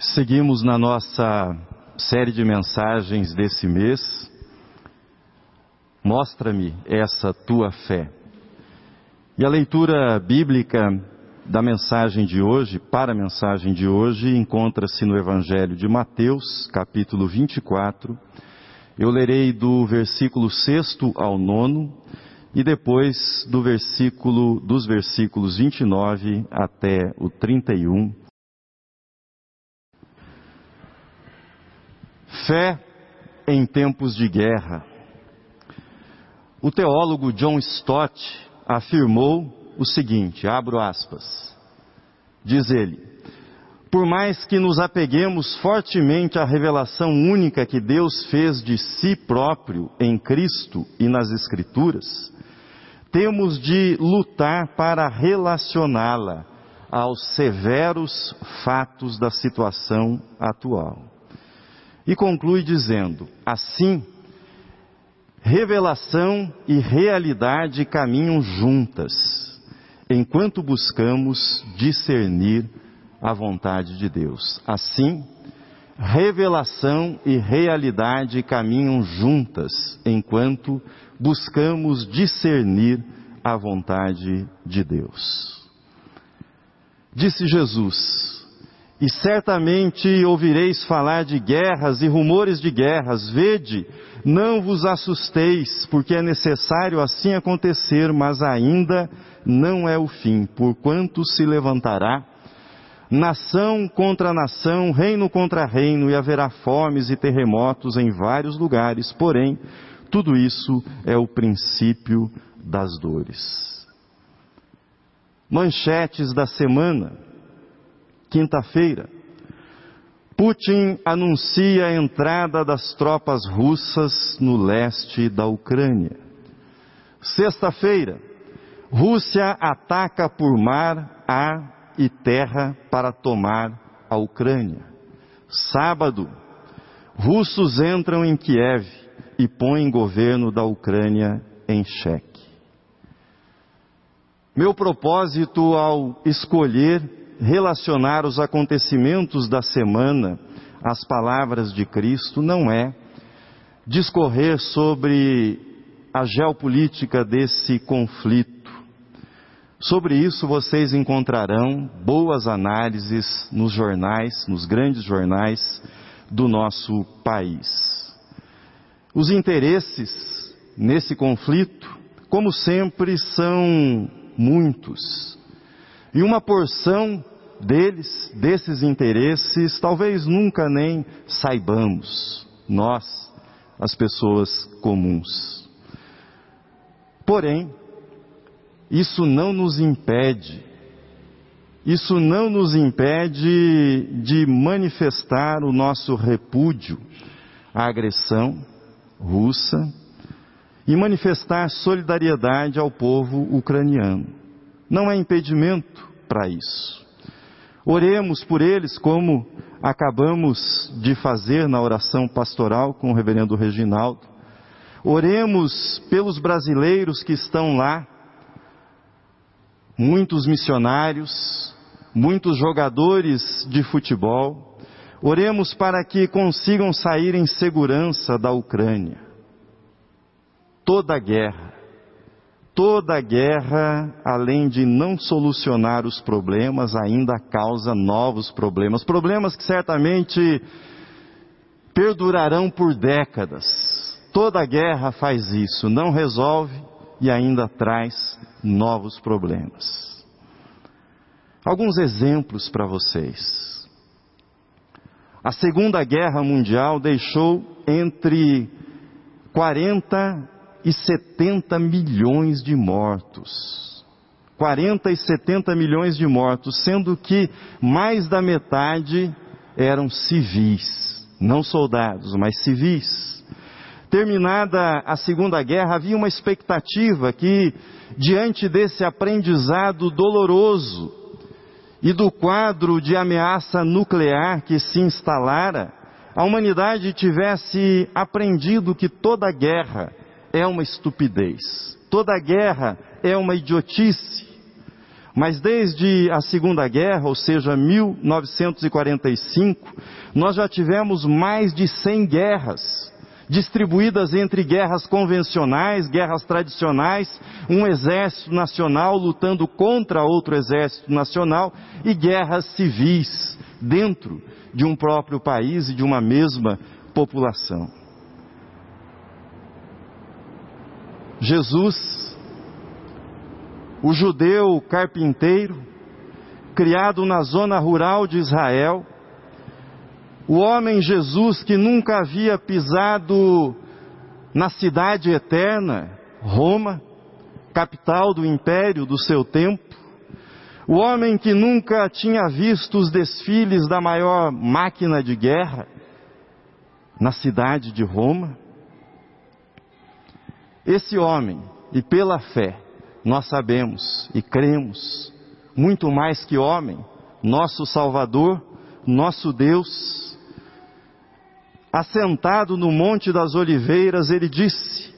Seguimos na nossa série de mensagens desse mês. Mostra-me essa tua fé. E a leitura bíblica da mensagem de hoje, para a mensagem de hoje, encontra-se no Evangelho de Mateus, capítulo 24. Eu lerei do versículo 6 ao 9 e depois do versículo dos versículos 29 até o 31 Fé em tempos de guerra. O teólogo John Stott afirmou o seguinte, abro aspas, diz ele, por mais que nos apeguemos fortemente à revelação única que Deus fez de si próprio em Cristo e nas Escrituras, temos de lutar para relacioná-la aos severos fatos da situação atual. E conclui dizendo: assim, revelação e realidade caminham juntas, enquanto buscamos discernir a vontade de Deus. Assim, revelação e realidade caminham juntas, enquanto buscamos discernir a vontade de Deus. Disse Jesus: e certamente ouvireis falar de guerras e rumores de guerras. Vede, não vos assusteis, porque é necessário assim acontecer, mas ainda não é o fim, porquanto se levantará nação contra nação, reino contra reino, e haverá fomes e terremotos em vários lugares. Porém, tudo isso é o princípio das dores. Manchetes da semana quinta-feira, Putin anuncia a entrada das tropas russas no leste da Ucrânia. Sexta-feira, Rússia ataca por mar, ar e terra para tomar a Ucrânia. Sábado, russos entram em Kiev e põem governo da Ucrânia em xeque. Meu propósito ao escolher relacionar os acontecimentos da semana às palavras de Cristo não é discorrer sobre a geopolítica desse conflito. Sobre isso vocês encontrarão boas análises nos jornais, nos grandes jornais do nosso país. Os interesses nesse conflito, como sempre, são muitos. E uma porção deles, desses interesses, talvez nunca nem saibamos, nós, as pessoas comuns. Porém, isso não nos impede, isso não nos impede de manifestar o nosso repúdio à agressão russa e manifestar solidariedade ao povo ucraniano. Não é impedimento para isso. Oremos por eles, como acabamos de fazer na oração pastoral com o reverendo Reginaldo. Oremos pelos brasileiros que estão lá, muitos missionários, muitos jogadores de futebol. Oremos para que consigam sair em segurança da Ucrânia. Toda a guerra, toda guerra, além de não solucionar os problemas, ainda causa novos problemas. Problemas que certamente perdurarão por décadas. Toda guerra faz isso, não resolve e ainda traz novos problemas. Alguns exemplos para vocês. A Segunda Guerra Mundial deixou entre 40 e 70 milhões de mortos. 40 e 70 milhões de mortos, sendo que mais da metade eram civis, não soldados, mas civis. Terminada a Segunda Guerra, havia uma expectativa que, diante desse aprendizado doloroso e do quadro de ameaça nuclear que se instalara, a humanidade tivesse aprendido que toda guerra é uma estupidez, toda guerra é uma idiotice. Mas desde a Segunda Guerra, ou seja, 1945, nós já tivemos mais de 100 guerras, distribuídas entre guerras convencionais, guerras tradicionais, um exército nacional lutando contra outro exército nacional e guerras civis dentro de um próprio país e de uma mesma população. Jesus, o judeu carpinteiro, criado na zona rural de Israel, o homem Jesus que nunca havia pisado na cidade eterna, Roma, capital do império do seu tempo, o homem que nunca tinha visto os desfiles da maior máquina de guerra na cidade de Roma, esse homem, e pela fé, nós sabemos e cremos, muito mais que homem, nosso Salvador, nosso Deus, assentado no Monte das Oliveiras, ele disse: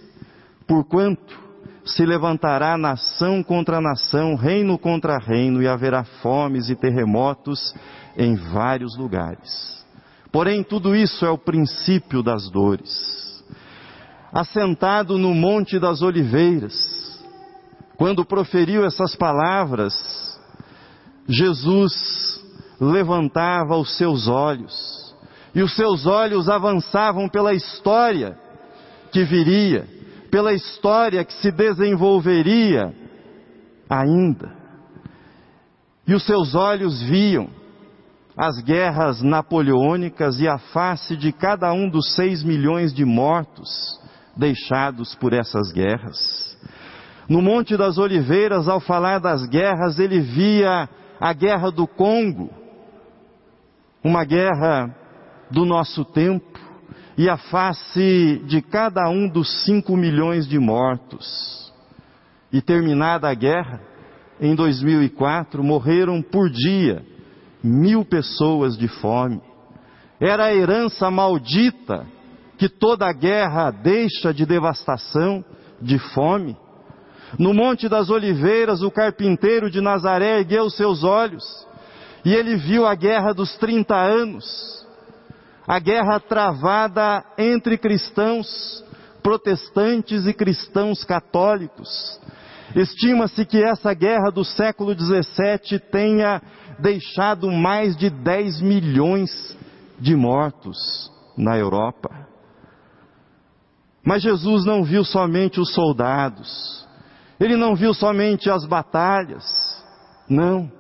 Porquanto se levantará nação contra nação, reino contra reino, e haverá fomes e terremotos em vários lugares. Porém, tudo isso é o princípio das dores assentado no Monte das Oliveiras, quando proferiu essas palavras, Jesus levantava os seus olhos, e os seus olhos avançavam pela história que viria, pela história que se desenvolveria ainda. E os seus olhos viam as guerras napoleônicas e a face de cada um dos seis milhões de mortos deixados por essas guerras. No Monte das Oliveiras, ao falar das guerras, ele via a guerra do Congo, uma guerra do nosso tempo, e a face de cada um dos cinco milhões de mortos. E terminada a guerra, em 2004, morreram por dia mil pessoas de fome. Era a herança maldita que toda guerra deixa de devastação, de fome. No Monte das Oliveiras, o carpinteiro de Nazaré ergueu seus olhos e ele viu a guerra dos 30 anos, a guerra travada entre cristãos protestantes e cristãos católicos. Estima-se que essa guerra do século XVII tenha deixado mais de 10 milhões de mortos na Europa. Mas Jesus não viu somente os soldados, ele não viu somente as batalhas, não.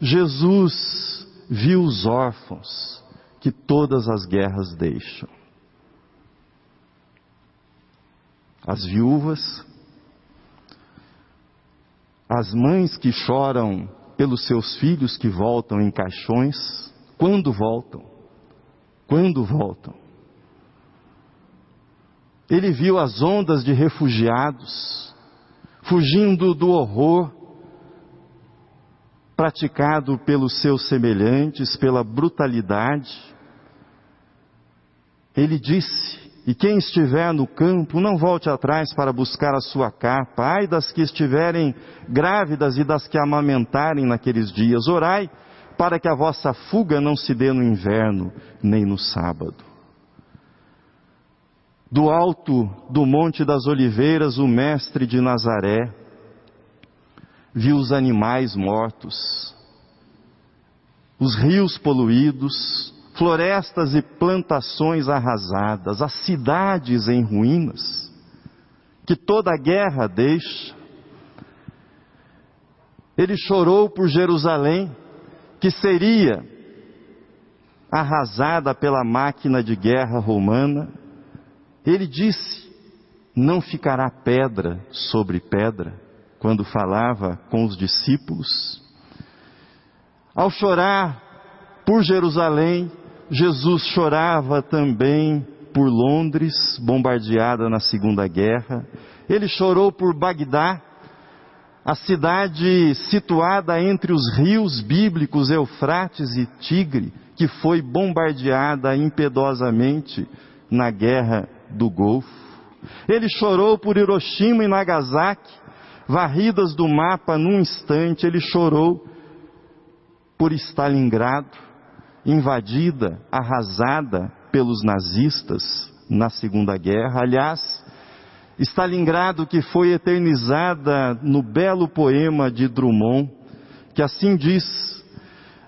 Jesus viu os órfãos que todas as guerras deixam. As viúvas, as mães que choram pelos seus filhos que voltam em caixões, quando voltam? Quando voltam? Ele viu as ondas de refugiados fugindo do horror praticado pelos seus semelhantes, pela brutalidade. Ele disse: E quem estiver no campo, não volte atrás para buscar a sua capa. Ai das que estiverem grávidas e das que amamentarem naqueles dias. Orai para que a vossa fuga não se dê no inverno, nem no sábado. Do alto do Monte das Oliveiras, o mestre de Nazaré viu os animais mortos, os rios poluídos, florestas e plantações arrasadas, as cidades em ruínas, que toda guerra deixa. Ele chorou por Jerusalém, que seria arrasada pela máquina de guerra romana, ele disse: Não ficará pedra sobre pedra, quando falava com os discípulos. Ao chorar por Jerusalém, Jesus chorava também por Londres, bombardeada na Segunda Guerra. Ele chorou por Bagdá, a cidade situada entre os rios bíblicos Eufrates e Tigre, que foi bombardeada impiedosamente na guerra do Golfo. Ele chorou por Hiroshima e Nagasaki, varridas do mapa num instante, ele chorou por Stalingrado, invadida, arrasada pelos nazistas na Segunda Guerra. Aliás, Stalingrado que foi eternizada no belo poema de Drummond, que assim diz: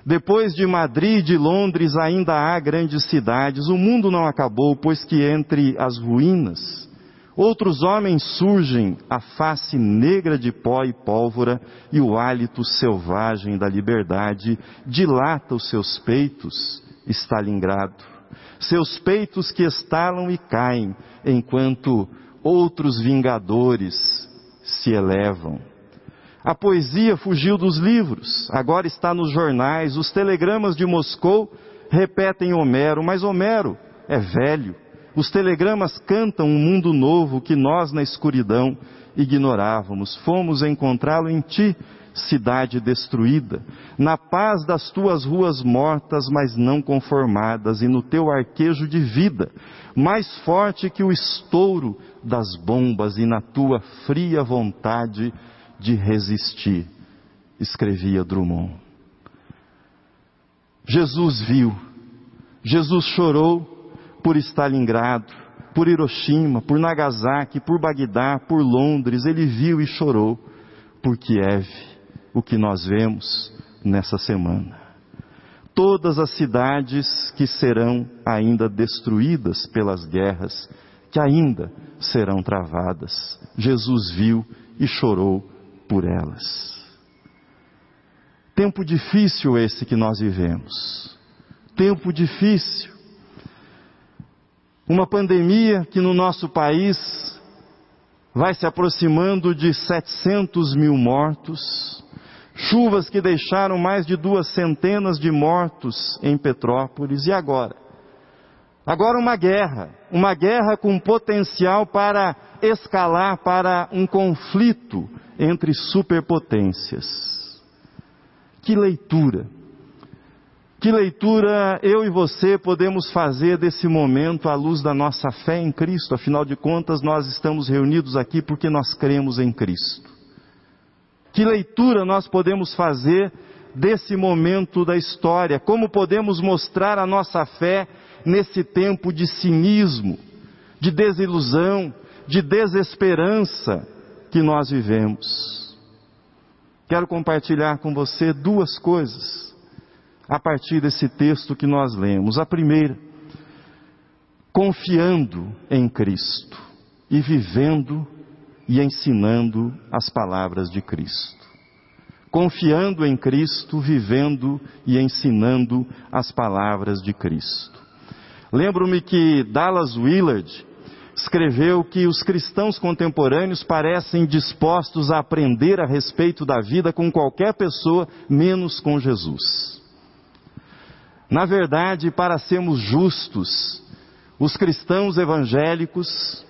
depois de Madrid e de Londres ainda há grandes cidades. O mundo não acabou, pois que entre as ruínas outros homens surgem, a face negra de pó e pólvora e o hálito selvagem da liberdade dilata os seus peitos, Stalingrado. Seus peitos que estalam e caem, enquanto outros vingadores se elevam. A poesia fugiu dos livros, agora está nos jornais. Os telegramas de Moscou repetem Homero, mas Homero é velho. Os telegramas cantam um mundo novo que nós na escuridão ignorávamos. Fomos encontrá-lo em ti, cidade destruída, na paz das tuas ruas mortas, mas não conformadas, e no teu arquejo de vida, mais forte que o estouro das bombas e na tua fria vontade de resistir, escrevia Drummond. Jesus viu, Jesus chorou por Stalingrado, por Hiroshima, por Nagasaki, por Bagdá, por Londres, ele viu e chorou por Kiev, o que nós vemos nessa semana. Todas as cidades que serão ainda destruídas pelas guerras, que ainda serão travadas, Jesus viu e chorou por elas. Tempo difícil esse que nós vivemos. Tempo difícil. Uma pandemia que no nosso país vai se aproximando de 700 mil mortos, chuvas que deixaram mais de duas centenas de mortos em Petrópolis, e agora? Agora uma guerra, uma guerra com potencial para escalar para um conflito entre superpotências. Que leitura! Que leitura eu e você podemos fazer desse momento à luz da nossa fé em Cristo? Afinal de contas, nós estamos reunidos aqui porque nós cremos em Cristo. Que leitura nós podemos fazer desse momento da história? Como podemos mostrar a nossa fé nesse tempo de cinismo, de desilusão, de desesperança que nós vivemos? Quero compartilhar com você duas coisas a partir desse texto que nós lemos. A primeira, confiando em Cristo e vivendo e ensinando as palavras de Cristo. Confiando em Cristo, vivendo e ensinando as palavras de Cristo. Lembro-me que Dallas Willard escreveu que os cristãos contemporâneos parecem dispostos a aprender a respeito da vida com qualquer pessoa, menos com Jesus. Na verdade, para sermos justos, os cristãos evangélicos,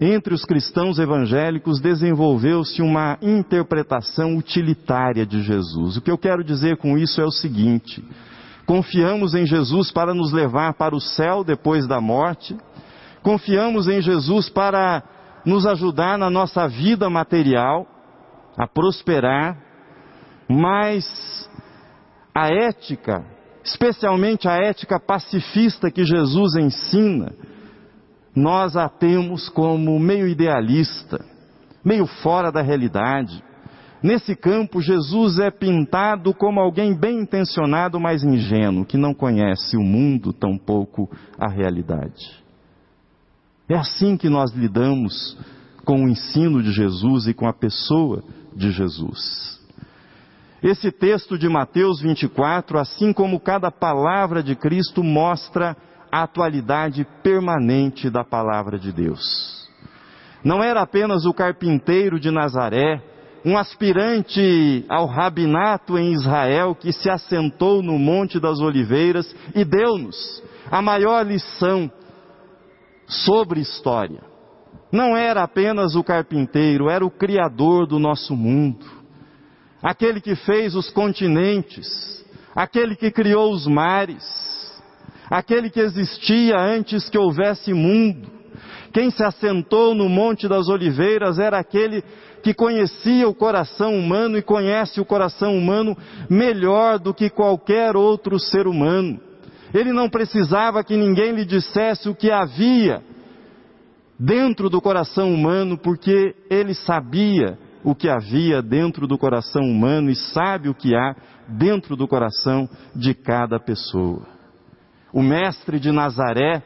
entre os cristãos evangélicos desenvolveu-se uma interpretação utilitária de Jesus. O que eu quero dizer com isso é o seguinte: confiamos em Jesus para nos levar para o céu depois da morte, confiamos em Jesus para nos ajudar na nossa vida material, a prosperar, mas a ética especialmente a ética pacifista que Jesus ensina, nós a temos como meio idealista, meio fora da realidade. Nesse campo, Jesus é pintado como alguém bem intencionado, mas ingênuo, que não conhece o mundo, tampouco a realidade. É assim que nós lidamos com o ensino de Jesus e com a pessoa de Jesus. Esse texto de Mateus 24, assim como cada palavra de Cristo, mostra a atualidade permanente da palavra de Deus. Não era apenas o carpinteiro de Nazaré, um aspirante ao rabinato em Israel que se assentou no Monte das Oliveiras e deu-nos a maior lição sobre história. Não era apenas o carpinteiro, era o Criador do nosso mundo aquele que fez os continentes, aquele que criou os mares, aquele que existia antes que houvesse mundo, Quem se assentou no Monte das Oliveiras era aquele que conhecia o coração humano e conhece o coração humano melhor do que qualquer outro ser humano. Ele não precisava que ninguém lhe dissesse o que havia dentro do coração humano, porque ele sabia o que havia dentro do coração humano e sabe o que há dentro do coração de cada pessoa. O mestre de Nazaré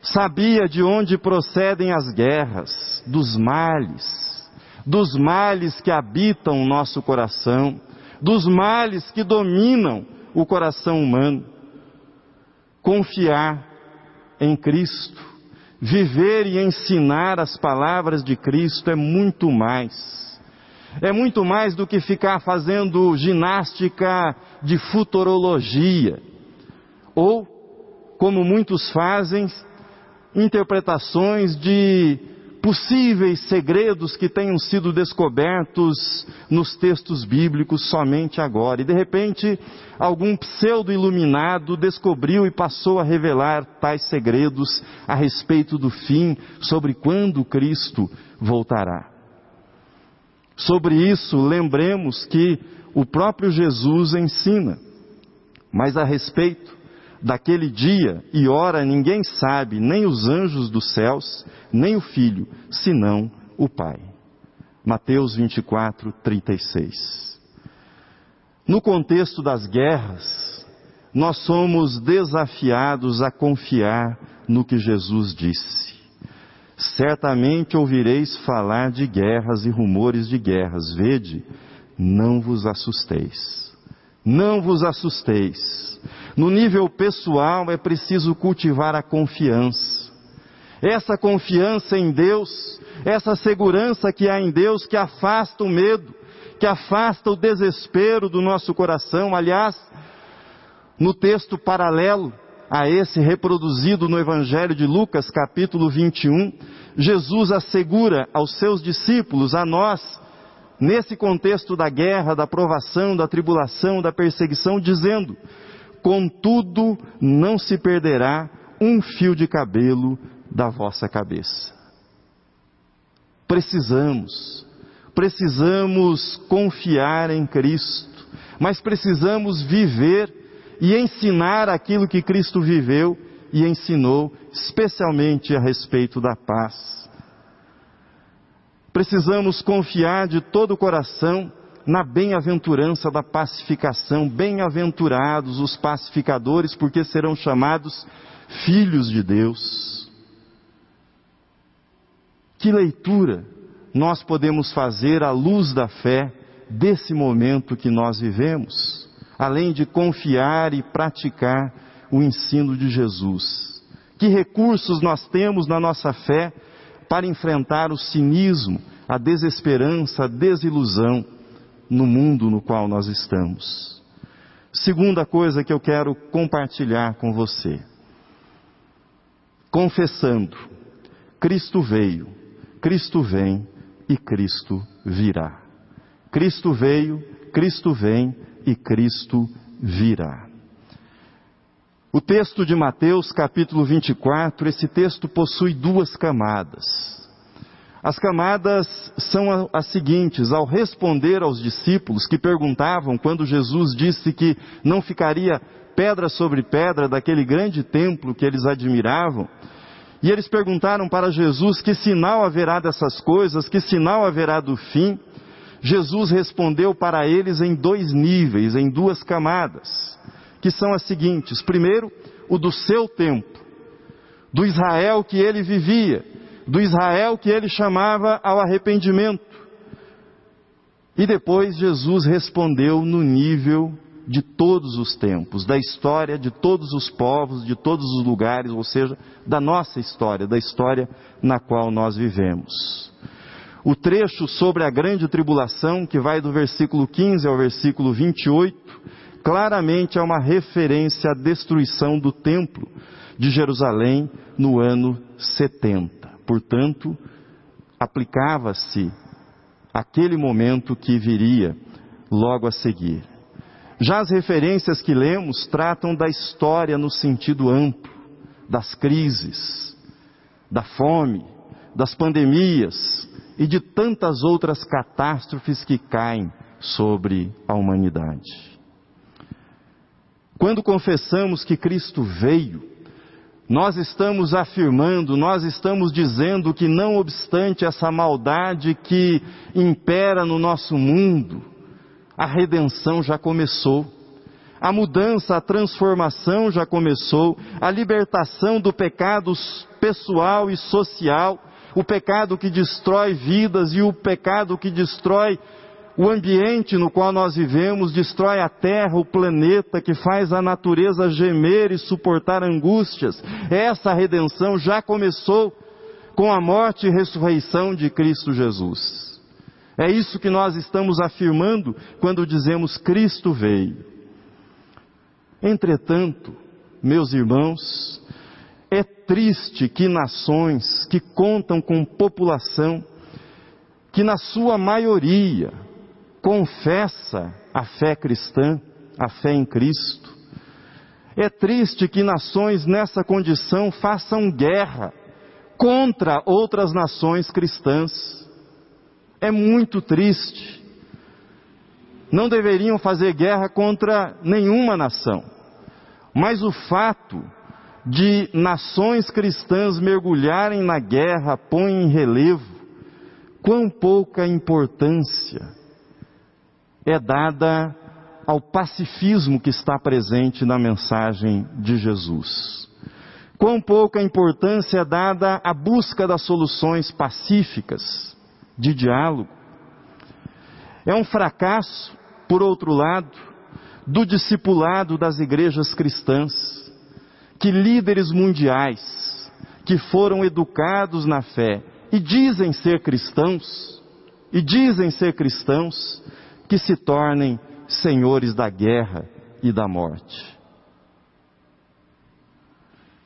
sabia de onde procedem as guerras, dos males, dos males que habitam o nosso coração, dos males que dominam o coração humano. Confiar em Cristo Viver e ensinar as palavras de Cristo é muito mais. É muito mais do que ficar fazendo ginástica de futurologia. Ou, como muitos fazem, interpretações de possíveis segredos que tenham sido descobertos nos textos bíblicos somente agora. E de repente, algum pseudo-iluminado descobriu e passou a revelar tais segredos a respeito do fim, sobre quando Cristo voltará. Sobre isso, lembremos que o próprio Jesus ensina, mas a respeito daquele dia e hora ninguém sabe, nem os anjos dos céus, nem o filho, senão o Pai. Mateus 24, 36. No contexto das guerras, nós somos desafiados a confiar no que Jesus disse. Certamente ouvireis falar de guerras e rumores de guerras. Vede, não vos assusteis. Não vos assusteis no nível pessoal é preciso cultivar a confiança. Essa confiança em Deus, essa segurança que há em Deus que afasta o medo, que afasta o desespero do nosso coração. Aliás, no texto paralelo a esse reproduzido no Evangelho de Lucas, capítulo 21, Jesus assegura aos seus discípulos, a nós, nesse contexto da guerra, da provação, da tribulação, da perseguição, dizendo: contudo não se perderá um fio de cabelo da vossa cabeça. Precisamos, precisamos confiar em Cristo, mas precisamos viver e ensinar aquilo que Cristo viveu e ensinou, especialmente a respeito da paz. Precisamos confiar de todo o coração na bem-aventurança da pacificação. Bem-aventurados os pacificadores, porque serão chamados filhos de Deus. Que leitura nós podemos fazer à luz da fé desse momento que nós vivemos, além de confiar e praticar o ensino de Jesus? Que recursos nós temos na nossa fé para enfrentar o cinismo, a desesperança, a desilusão? No mundo no qual nós estamos. Segunda coisa que eu quero compartilhar com você. Confessando, Cristo veio, Cristo vem e Cristo virá. Cristo veio, Cristo vem e Cristo virá. O texto de Mateus, capítulo 24, esse texto possui duas camadas. As camadas são as seguintes: ao responder aos discípulos que perguntavam quando Jesus disse que não ficaria pedra sobre pedra daquele grande templo que eles admiravam, e eles perguntaram para Jesus que sinal haverá dessas coisas, que sinal haverá do fim. Jesus respondeu para eles em dois níveis, em duas camadas, que são as seguintes: primeiro, o do seu tempo, do Israel que ele vivia, do Israel que ele chamava ao arrependimento. E depois Jesus respondeu no nível de todos os tempos, da história de todos os povos, de todos os lugares, ou seja, da nossa história, da história na qual nós vivemos. O trecho sobre a grande tribulação, que vai do versículo 15 ao versículo 28, claramente é uma referência à destruição do templo de Jerusalém no ano 70 portanto, aplicava-se aquele momento que viria logo a seguir. Já as referências que lemos tratam da história no sentido amplo, das crises, da fome, das pandemias e de tantas outras catástrofes que caem sobre a humanidade. Quando confessamos que Cristo veio, nós estamos afirmando, nós estamos dizendo que, não obstante essa maldade que impera no nosso mundo, a redenção já começou. A mudança, a transformação já começou, a libertação do pecado pessoal e social, o pecado que destrói vidas e o pecado que destrói o ambiente no qual nós vivemos, destrói a terra, o planeta, que faz a natureza gemer e suportar angústias. Essa redenção já começou com a morte e ressurreição de Cristo Jesus. É isso que nós estamos afirmando quando dizemos Cristo veio. Entretanto, meus irmãos, é triste que nações que contam com população que na sua maioria confessa a fé cristã, a fé em Cristo. É triste que nações nessa condição façam guerra contra outras nações cristãs. É muito triste. Não deveriam fazer guerra contra nenhuma nação. Mas o fato de nações cristãs mergulharem na guerra põe em relevo quão pouca importância é dada ao pacifismo que está presente na mensagem de Jesus. Quão pouca importância é dada à busca das soluções pacíficas, de diálogo. É um fracasso, por outro lado, do discipulado das igrejas cristãs, que líderes mundiais, que foram educados na fé e dizem ser cristãos, e dizem ser cristãos, que se tornem senhores da guerra e da morte.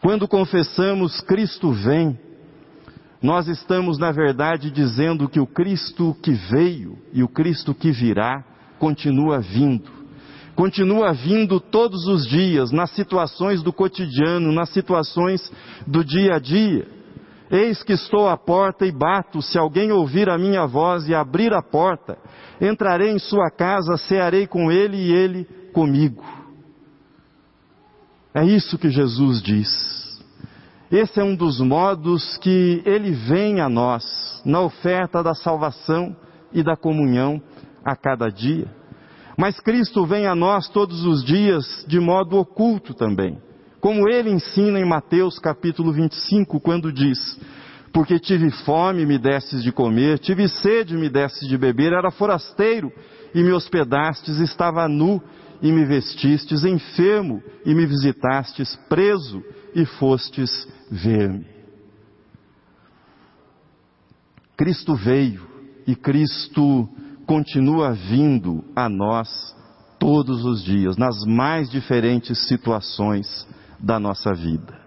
Quando confessamos Cristo vem, nós estamos, na verdade, dizendo que o Cristo que veio e o Cristo que virá continua vindo. Continua vindo todos os dias, nas situações do cotidiano, nas situações do dia a dia. Eis que estou à porta e bato, se alguém ouvir a minha voz e abrir a porta, entrarei em sua casa, cearei com ele e ele comigo. É isso que Jesus diz. Esse é um dos modos que ele vem a nós, na oferta da salvação e da comunhão a cada dia. Mas Cristo vem a nós todos os dias de modo oculto também como ele ensina em Mateus capítulo 25, quando diz: Porque tive fome, me destes de comer, tive sede, me destes de beber, era forasteiro e me hospedastes, estava nu e me vestistes, enfermo e me visitastes, preso e fostes ver-me. Cristo veio e Cristo continua vindo a nós todos os dias, nas mais diferentes situações da nossa vida.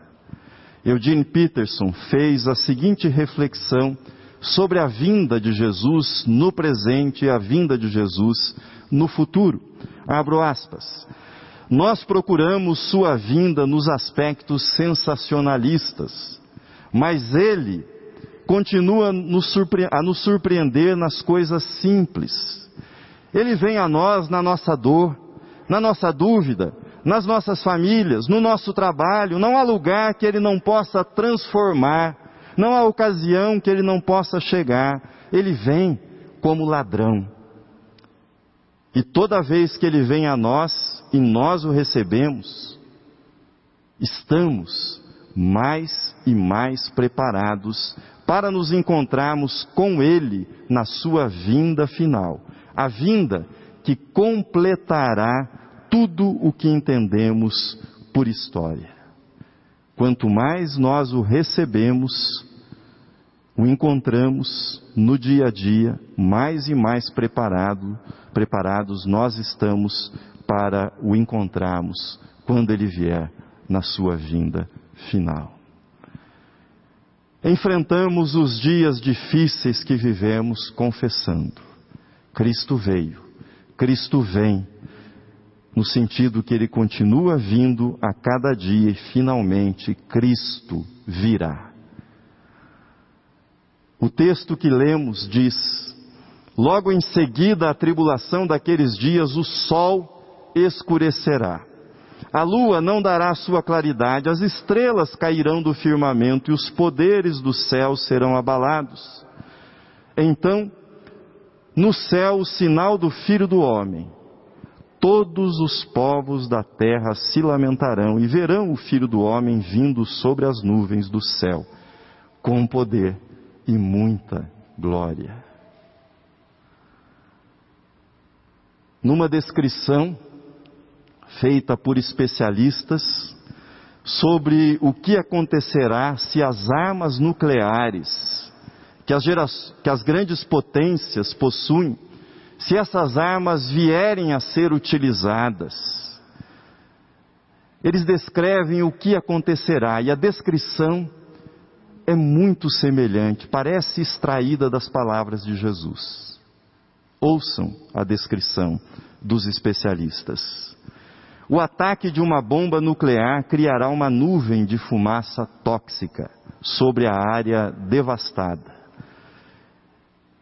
Eugene Peterson fez a seguinte reflexão sobre a vinda de Jesus no presente e a vinda de Jesus no futuro. Abro aspas. Nós procuramos sua vinda nos aspectos sensacionalistas, mas ele continua a nos surpreender nas coisas simples. Ele vem a nós na nossa dor, na nossa dúvida, nas nossas famílias, no nosso trabalho, não há lugar que Ele não possa transformar, não há ocasião que Ele não possa chegar. Ele vem como ladrão. E toda vez que Ele vem a nós e nós o recebemos, estamos mais e mais preparados para nos encontrarmos com Ele na Sua vinda final. A vinda que completará tudo o que entendemos por história. Quanto mais nós o recebemos, o encontramos no dia a dia, mais e mais preparado, preparados nós estamos para o encontrarmos quando ele vier na sua vinda final. Enfrentamos os dias difíceis que vivemos confessando. Cristo veio, Cristo vem no sentido que ele continua vindo a cada dia e finalmente Cristo virá. O texto que lemos diz: Logo em seguida a tribulação daqueles dias, o sol escurecerá. A lua não dará sua claridade, as estrelas cairão do firmamento e os poderes do céu serão abalados. Então, no céu, o sinal do Filho do Homem. Todos os povos da terra se lamentarão e verão o Filho do Homem vindo sobre as nuvens do céu, com poder e muita glória. Numa descrição feita por especialistas sobre o que acontecerá se as armas nucleares que as, que as grandes potências possuem, se essas armas vierem a ser utilizadas. Eles descrevem o que acontecerá e a descrição é muito semelhante, parece extraída das palavras de Jesus. Ouçam a descrição dos especialistas. O ataque de uma bomba nuclear criará uma nuvem de fumaça tóxica sobre a área devastada.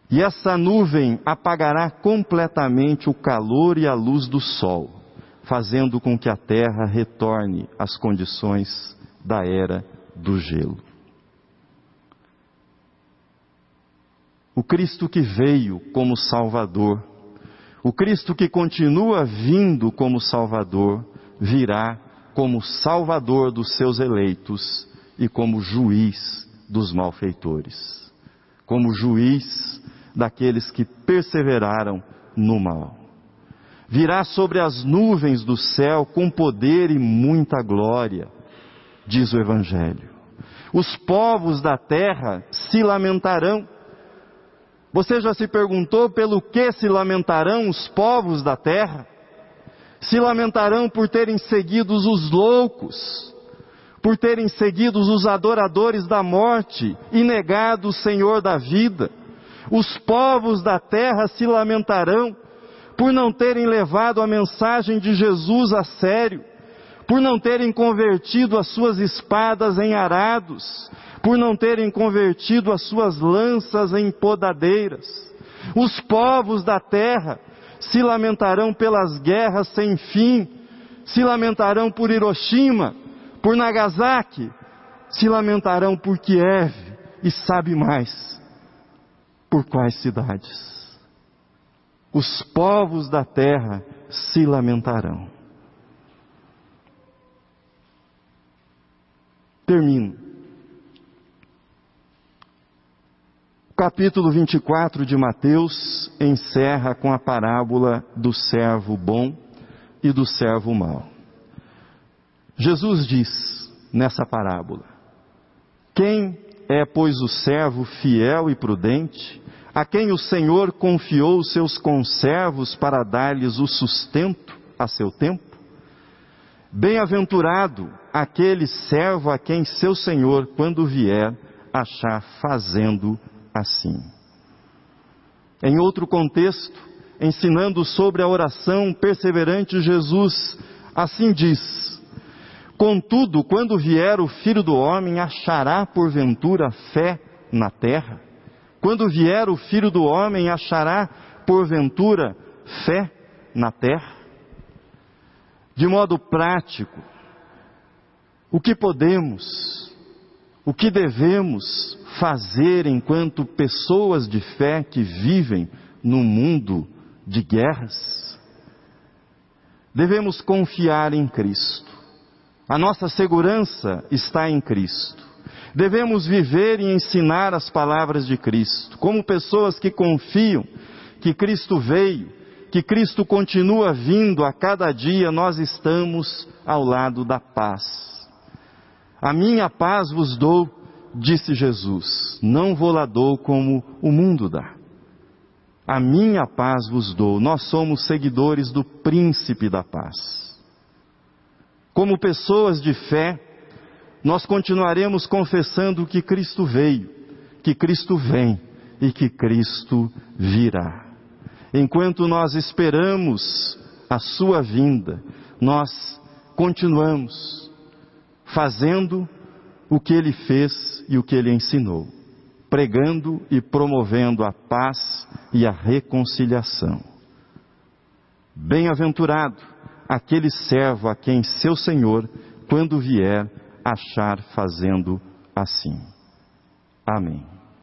E essa nuvem apagará completamente o calor e a luz do sol, fazendo com que a terra retorne às condições da era do gelo. O Cristo que veio como Salvador, o Cristo que continua vindo como Salvador, virá como Salvador dos seus eleitos e como juiz dos malfeitores, como juiz daqueles que perseveraram no mal. Virá sobre as nuvens do céu com poder e muita glória, diz o Evangelho. Os povos da terra se lamentarão você já se perguntou pelo que se lamentarão os povos da terra? Se lamentarão por terem seguido os loucos, por terem seguido os adoradores da morte e negado o Senhor da vida. Os povos da terra se lamentarão por não terem levado a mensagem de Jesus a sério, por não terem convertido as suas espadas em arados, por não terem convertido as suas lanças em podadeiras. Os povos da terra se lamentarão pelas guerras sem fim, se lamentarão por Hiroshima, por Nagasaki, se lamentarão por Kiev e sabe mais, por quais cidades. Os povos da terra se lamentarão. Termino. capítulo 24 de Mateus encerra com a parábola do servo bom e do servo mau. Jesus diz nessa parábola: Quem é, pois, o servo fiel e prudente, a quem o Senhor confiou os seus conservos para dar-lhes o sustento a seu tempo? Bem-aventurado aquele servo a quem seu Senhor, quando vier, achar fazendo assim. Em outro contexto, ensinando sobre a oração perseverante, Jesus assim diz: Contudo, quando vier o Filho do Homem, achará porventura fé na terra? Quando vier o Filho do Homem, achará porventura fé na terra? De modo prático, o que podemos, o que devemos fazer enquanto pessoas de fé que vivem no mundo de guerras? Devemos confiar em Cristo. A nossa segurança está em Cristo. Devemos viver e ensinar as palavras de Cristo, como pessoas que confiam que Cristo veio, que Cristo continua vindo a cada dia, nós estamos ao lado da paz. A minha paz vos dou, disse Jesus: Não vou lá dou como o mundo dá. A minha paz vos dou. Nós somos seguidores do príncipe da paz. Como pessoas de fé, nós continuaremos confessando que Cristo veio, que Cristo vem e que Cristo virá. Enquanto nós esperamos a sua vinda, nós continuamos fazendo o que ele fez e o que ele ensinou. pregando e promovendo a paz e a reconciliação. Bem-aventurado aquele servo a quem seu Senhor, quando vier, achar fazendo assim. Amém.